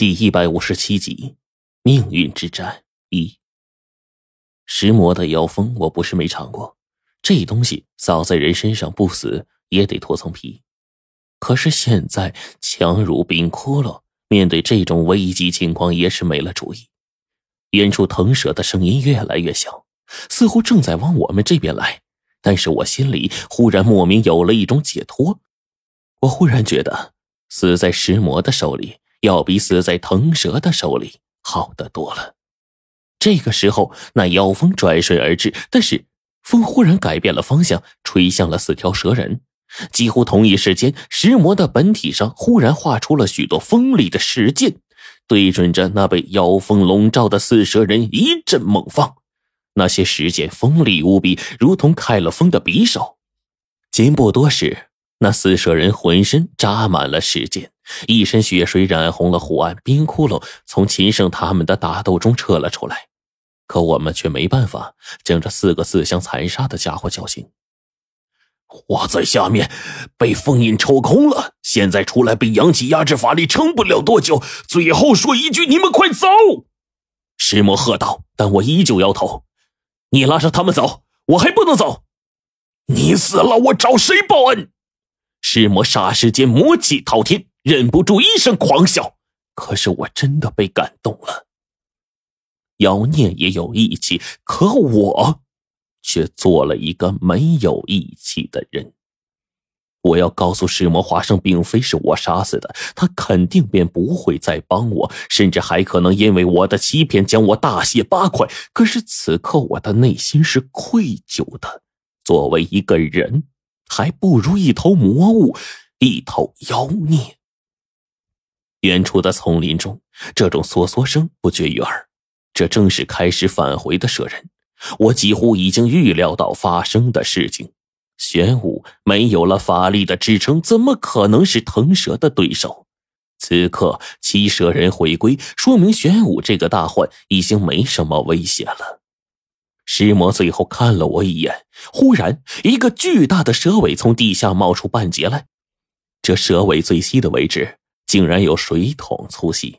第一百五十七集，命运之战一。石魔的妖风，我不是没尝过，这东西扫在人身上不死也得脱层皮。可是现在强如冰窟窿，面对这种危急情况也是没了主意。远处腾蛇的声音越来越小，似乎正在往我们这边来。但是我心里忽然莫名有了一种解脱，我忽然觉得死在石魔的手里。要比死在腾蛇的手里好得多了。这个时候，那妖风转瞬而至，但是风忽然改变了方向，吹向了四条蛇人。几乎同一时间，石魔的本体上忽然画出了许多锋利的石剑，对准着那被妖风笼罩的四蛇人一阵猛放。那些石剑锋利无比，如同开了封的匕首。仅不多时。那四蛇人浑身扎满了石剑，一身血水染红了湖岸，冰窟窿从秦胜他们的打斗中撤了出来。可我们却没办法将这四个自相残杀的家伙叫醒。我在下面被封印抽空了，现在出来被阳气压制法力，撑不了多久。最后说一句，你们快走！石魔喝道。但我依旧摇头。你拉着他们走，我还不能走。你死了，我找谁报恩？石魔霎时间魔气滔天，忍不住一声狂笑。可是我真的被感动了。妖孽也有义气，可我却做了一个没有义气的人。我要告诉尸魔，华生并非是我杀死的，他肯定便不会再帮我，甚至还可能因为我的欺骗将我大卸八块。可是此刻我的内心是愧疚的，作为一个人。还不如一头魔物，一头妖孽。远处的丛林中，这种嗦嗦声不绝于耳。这正是开始返回的蛇人。我几乎已经预料到发生的事情。玄武没有了法力的支撑，怎么可能是腾蛇的对手？此刻七蛇人回归，说明玄武这个大患已经没什么危险了。石魔最后看了我一眼，忽然，一个巨大的蛇尾从地下冒出半截来。这蛇尾最细的位置，竟然有水桶粗细。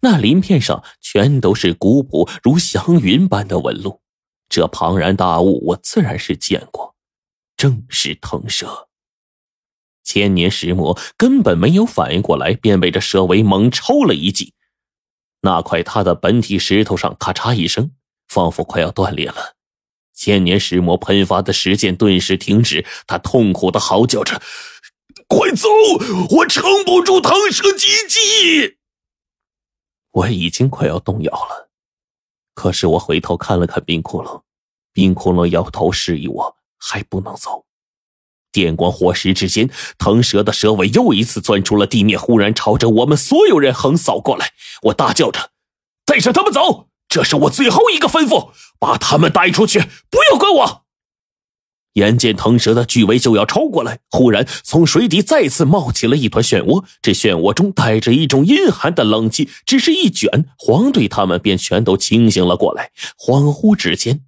那鳞片上全都是古朴如祥云般的纹路。这庞然大物，我自然是见过，正是腾蛇。千年石魔根本没有反应过来，便被这蛇尾猛抽了一记。那块他的本体石头上，咔嚓一声。仿佛快要断裂了，千年石魔喷发的石剑顿时停止，他痛苦的嚎叫着：“快走，我撑不住腾蛇击击！”我已经快要动摇了，可是我回头看了看冰窟窿，冰窟窿摇头示意我还不能走。电光火石之间，腾蛇的蛇尾又一次钻出了地面，忽然朝着我们所有人横扫过来。我大叫着：“带上他们走！”这是我最后一个吩咐，把他们带出去，不要管我。眼见腾蛇的巨尾就要超过来，忽然从水底再次冒起了一团漩涡，这漩涡中带着一种阴寒的冷气，只是一卷，黄队他们便全都清醒了过来。恍惚之间，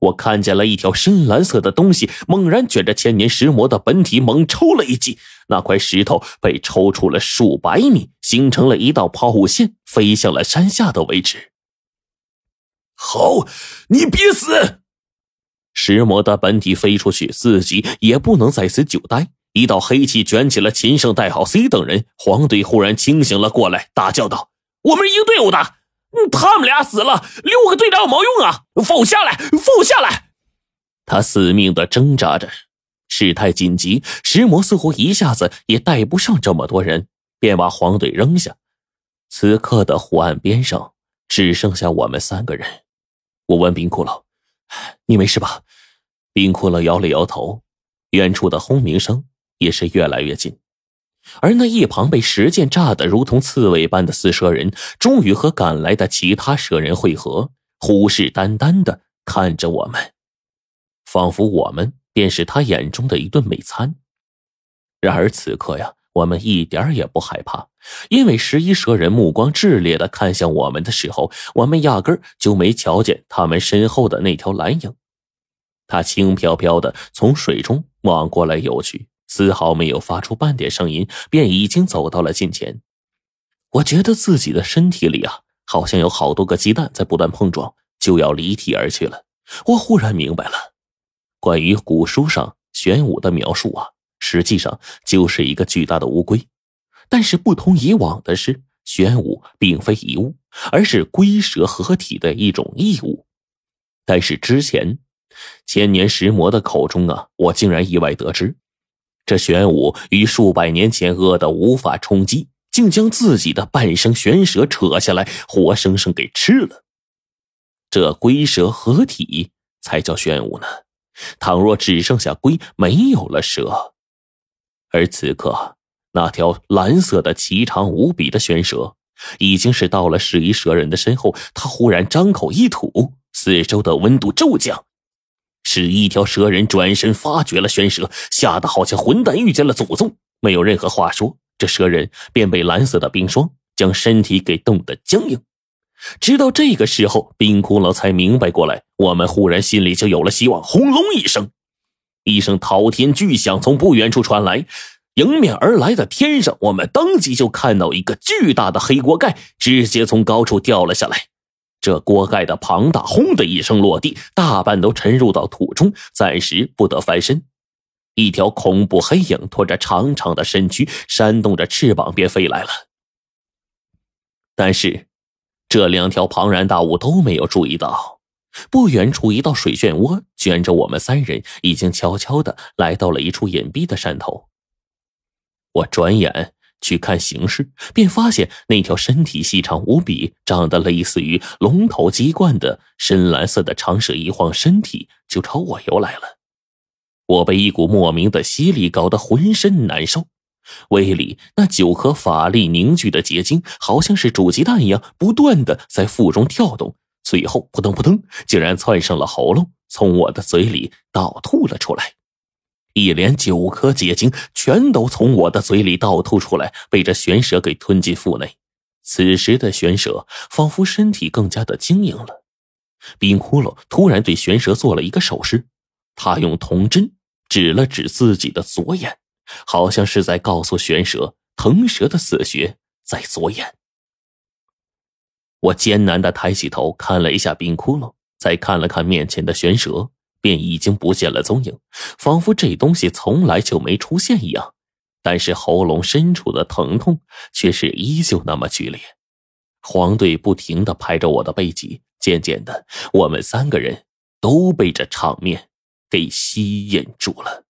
我看见了一条深蓝色的东西猛然卷着千年石魔的本体，猛抽了一记，那块石头被抽出了数百米，形成了一道抛物线，飞向了山下的位置。好，你别死！石魔的本体飞出去，自己也不能在此久待。一道黑气卷起了秦胜、代号 C 等人。黄队忽然清醒了过来，大叫道：“我们是一个队伍的，他们俩死了，六个队长有毛用啊！放下来，放下来！”他死命的挣扎着，事态紧急，石魔似乎一下子也带不上这么多人，便把黄队扔下。此刻的湖岸边上只剩下我们三个人。我问冰窟窿：“你没事吧？”冰窟窿摇了摇头。远处的轰鸣声也是越来越近，而那一旁被石剑炸得如同刺猬般的四蛇人，终于和赶来的其他蛇人汇合，虎视眈眈的看着我们，仿佛我们便是他眼中的一顿美餐。然而此刻呀。我们一点也不害怕，因为十一蛇人目光炽烈的看向我们的时候，我们压根就没瞧见他们身后的那条蓝影。他轻飘飘的从水中望过来游去，丝毫没有发出半点声音，便已经走到了近前。我觉得自己的身体里啊，好像有好多个鸡蛋在不断碰撞，就要离体而去了。我忽然明白了，关于古书上玄武的描述啊，实际上就是一个巨大的乌龟。但是不同以往的是，玄武并非一物，而是龟蛇合体的一种异物。但是之前，千年石魔的口中啊，我竟然意外得知，这玄武于数百年前饿得无法充饥。竟将自己的半生玄蛇扯下来，活生生给吃了。这龟蛇合体才叫玄武呢。倘若只剩下龟，没有了蛇，而此刻那条蓝色的、奇长无比的玄蛇，已经是到了十一蛇人的身后。他忽然张口一吐，四周的温度骤降。十一条蛇人转身发觉了玄蛇，吓得好像混蛋遇见了祖宗，没有任何话说。这蛇人便被蓝色的冰霜将身体给冻得僵硬，直到这个时候，冰骷髅才明白过来。我们忽然心里就有了希望。轰隆一声，一声滔天巨响从不远处传来，迎面而来的天上，我们当即就看到一个巨大的黑锅盖直接从高处掉了下来。这锅盖的庞大，轰的一声落地，大半都沉入到土中，暂时不得翻身。一条恐怖黑影拖着长长的身躯，扇动着翅膀便飞来了。但是，这两条庞然大物都没有注意到，不远处一道水漩涡卷着我们三人，已经悄悄的来到了一处隐蔽的山头。我转眼去看形势，便发现那条身体细长无比、长得类似于龙头鸡冠的深蓝色的长蛇，一晃身体就朝我游来了。我被一股莫名的吸力搞得浑身难受，胃里那九颗法力凝聚的结晶，好像是煮鸡蛋一样，不断的在腹中跳动，最后扑腾扑腾，竟然窜上了喉咙，从我的嘴里倒吐了出来。一连九颗结晶全都从我的嘴里倒吐出来，被这玄蛇给吞进腹内。此时的玄蛇仿佛身体更加的晶莹了。冰窟窿突然对玄蛇做了一个手势，他用铜针。指了指自己的左眼，好像是在告诉玄蛇，腾蛇的死穴在左眼。我艰难的抬起头看了一下冰窟窿，再看了看面前的玄蛇，便已经不见了踪影，仿佛这东西从来就没出现一样。但是喉咙深处的疼痛却是依旧那么剧烈。黄队不停的拍着我的背脊，渐渐的，我们三个人都被这场面。给吸引住了。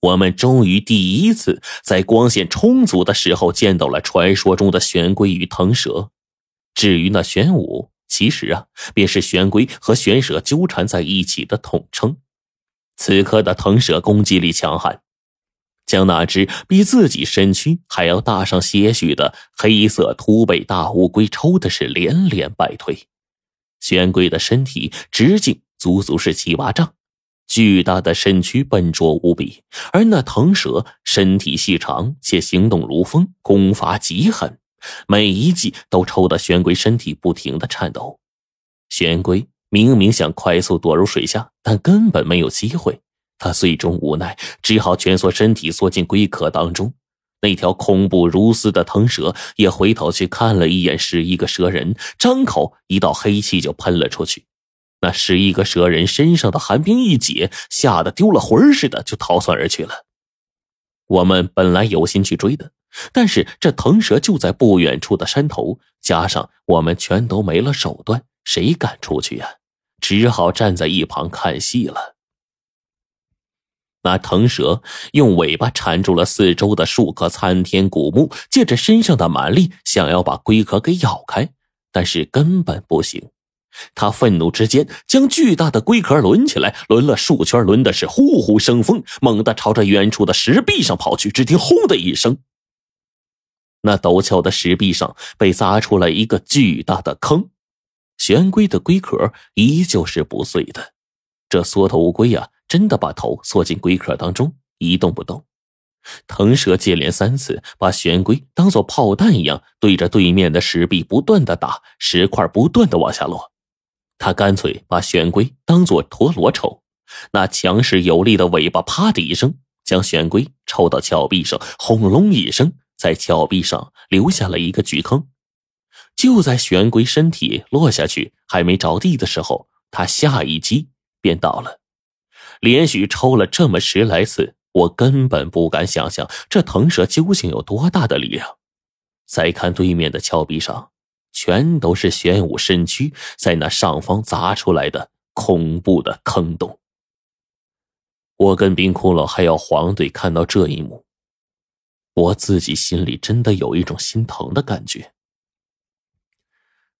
我们终于第一次在光线充足的时候见到了传说中的玄龟与腾蛇。至于那玄武，其实啊，便是玄龟和玄蛇纠缠在一起的统称。此刻的腾蛇攻击力强悍，将那只比自己身躯还要大上些许的黑色秃背大乌龟抽的是连连败退。玄龟的身体直径。足足是七八丈，巨大的身躯笨拙无比，而那腾蛇身体细长且行动如风，攻伐极狠，每一击都抽得玄龟身体不停的颤抖。玄龟明明想快速躲入水下，但根本没有机会。他最终无奈，只好蜷缩身体缩进龟壳当中。那条恐怖如斯的腾蛇也回头去看了一眼十一个蛇人，张口一道黑气就喷了出去。那十一个蛇人身上的寒冰一解，吓得丢了魂似的就逃窜而去了。我们本来有心去追的，但是这腾蛇就在不远处的山头，加上我们全都没了手段，谁敢出去呀？只好站在一旁看戏了。那腾蛇用尾巴缠住了四周的数棵参天古木，借着身上的蛮力，想要把龟壳给咬开，但是根本不行。他愤怒之间，将巨大的龟壳抡起来，抡了数圈，抡的是呼呼生风，猛地朝着远处的石壁上跑去。只听“轰”的一声，那陡峭的石壁上被砸出了一个巨大的坑。玄龟的龟壳依旧是不碎的，这缩头乌龟呀，真的把头缩进龟壳当中，一动不动。腾蛇接连三次把玄龟当做炮弹一样，对着对面的石壁不断的打，石块不断的往下落。他干脆把玄龟当做陀螺抽，那强势有力的尾巴啪的一声将玄龟抽到峭壁上，轰隆一声，在峭壁上留下了一个巨坑。就在玄龟身体落下去还没着地的时候，他下一击便倒了。连续抽了这么十来次，我根本不敢想象这腾蛇究竟有多大的力量。再看对面的峭壁上，全都是玄武身躯在那上方砸出来的恐怖的坑洞。我跟冰窟窿还有黄队看到这一幕，我自己心里真的有一种心疼的感觉。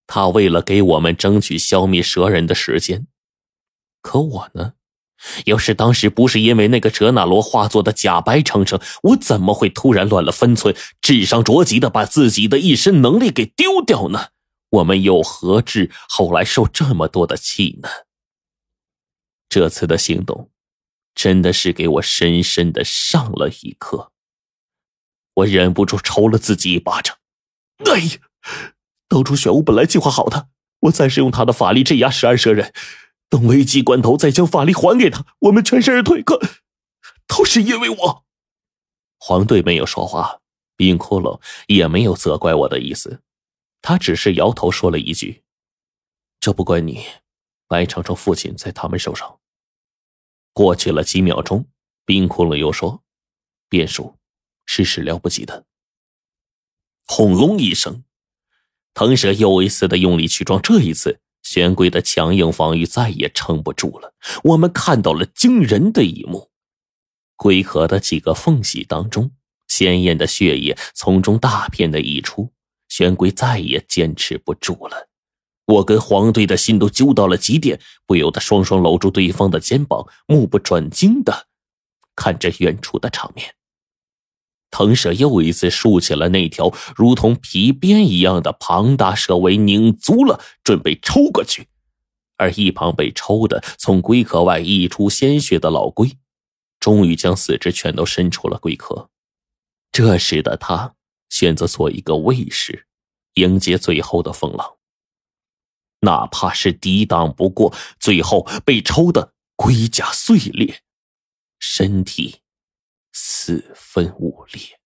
他为了给我们争取消灭蛇人的时间，可我呢？要是当时不是因为那个哲那罗化作的假白程程，我怎么会突然乱了分寸，智商着急的把自己的一身能力给丢掉呢？我们又何至后来受这么多的气呢？这次的行动，真的是给我深深的上了一课。我忍不住抽了自己一巴掌。哎呀！当初玄武本来计划好的，我暂时用他的法力镇压十二蛇人，等危急关头再将法力还给他，我们全身而退。可都是因为我。黄队没有说话，冰窟窿也没有责怪我的意思，他只是摇头说了一句：“这不怪你，白程程父亲在他们手上。”过去了几秒钟，冰窟窿又说：“变数，是始料不及的。”轰隆一声。腾蛇又一次的用力去撞，这一次玄龟的强硬防御再也撑不住了。我们看到了惊人的一幕：龟壳的几个缝隙当中，鲜艳的血液从中大片的溢出。玄龟再也坚持不住了，我跟黄队的心都揪到了极点，不由得双双搂住对方的肩膀，目不转睛的看着远处的场面。腾蛇又一次竖起了那条如同皮鞭一样的庞大蛇尾，拧足了，准备抽过去。而一旁被抽的从龟壳外溢出鲜血的老龟，终于将四肢全都伸出了龟壳。这时的他选择做一个卫士，迎接最后的风浪。哪怕是抵挡不过，最后被抽的龟甲碎裂，身体。四分五裂。